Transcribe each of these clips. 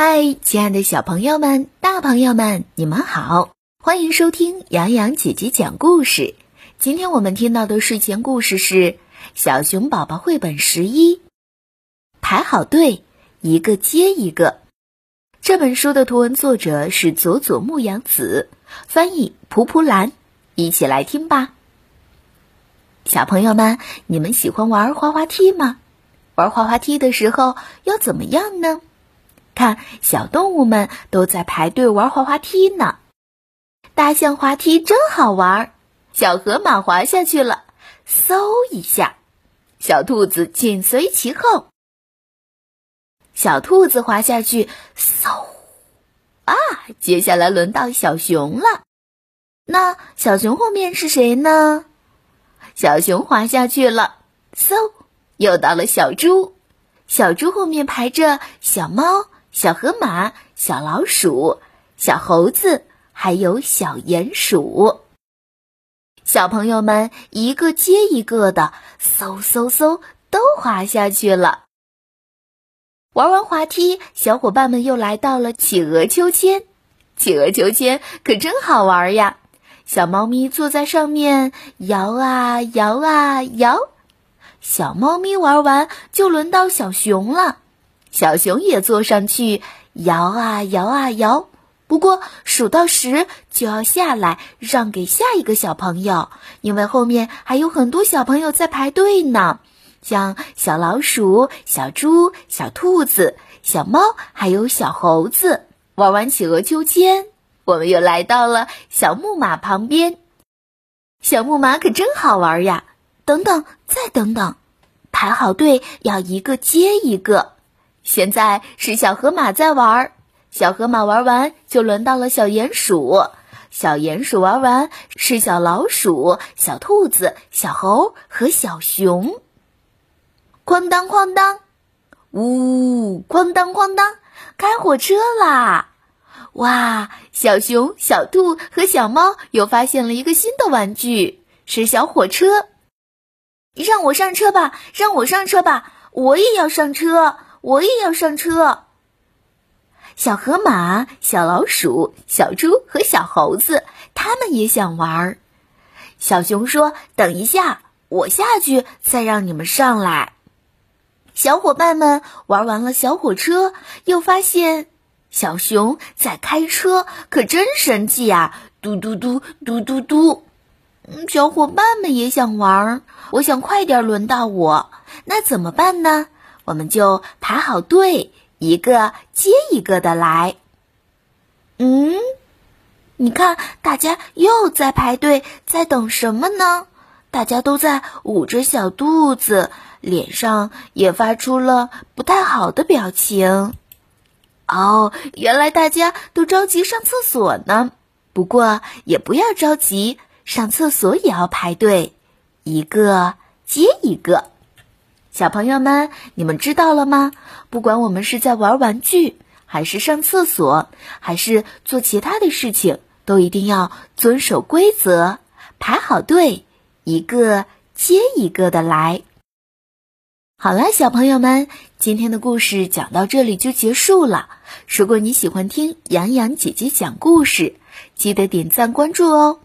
嗨，亲爱的小朋友们、大朋友们，你们好！欢迎收听洋洋姐姐讲故事。今天我们听到的睡前故事是《小熊宝宝绘本十一》，排好队，一个接一个。这本书的图文作者是佐佐木阳子，翻译蒲蒲兰。一起来听吧。小朋友们，你们喜欢玩滑滑梯吗？玩滑滑梯的时候要怎么样呢？看，小动物们都在排队玩滑滑梯呢。大象滑梯真好玩，小河马滑下去了，嗖一下，小兔子紧随其后。小兔子滑下去，嗖，啊，接下来轮到小熊了。那小熊后面是谁呢？小熊滑下去了，嗖，又到了小猪。小猪后面排着小猫。小河马、小老鼠、小猴子，还有小鼹鼠，小朋友们一个接一个的，嗖嗖嗖，都滑下去了。玩完滑梯，小伙伴们又来到了企鹅秋千。企鹅秋千可真好玩呀！小猫咪坐在上面，摇啊摇啊摇。小猫咪玩完，就轮到小熊了。小熊也坐上去，摇啊摇啊摇。不过数到十就要下来，让给下一个小朋友，因为后面还有很多小朋友在排队呢。像小老鼠、小猪、小兔子、小猫，还有小猴子。玩完企鹅秋千，我们又来到了小木马旁边。小木马可真好玩呀！等等，再等等，排好队要一个接一个。现在是小河马在玩，小河马玩完就轮到了小鼹鼠，小鼹鼠玩完是小老鼠、小兔子、小猴和小熊。哐当哐当，呜，哐当哐当，开火车啦！哇，小熊、小兔和小猫又发现了一个新的玩具，是小火车。让我上车吧，让我上车吧，我也要上车。我也要上车。小河马、小老鼠、小猪和小猴子，他们也想玩。小熊说：“等一下，我下去再让你们上来。”小伙伴们玩完了小火车，又发现小熊在开车，可真神气呀！嘟嘟嘟嘟嘟嘟。嗯，小伙伴们也想玩，我想快点轮到我，那怎么办呢？我们就排好队，一个接一个的来。嗯，你看，大家又在排队，在等什么呢？大家都在捂着小肚子，脸上也发出了不太好的表情。哦，原来大家都着急上厕所呢。不过也不要着急，上厕所也要排队，一个接一个。小朋友们，你们知道了吗？不管我们是在玩玩具，还是上厕所，还是做其他的事情，都一定要遵守规则，排好队，一个接一个的来。好了，小朋友们，今天的故事讲到这里就结束了。如果你喜欢听洋洋姐姐讲故事，记得点赞关注哦。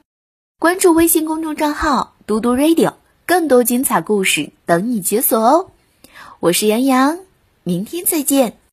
关注微信公众账号“嘟嘟 radio”。更多精彩故事等你解锁哦！我是杨洋，明天再见。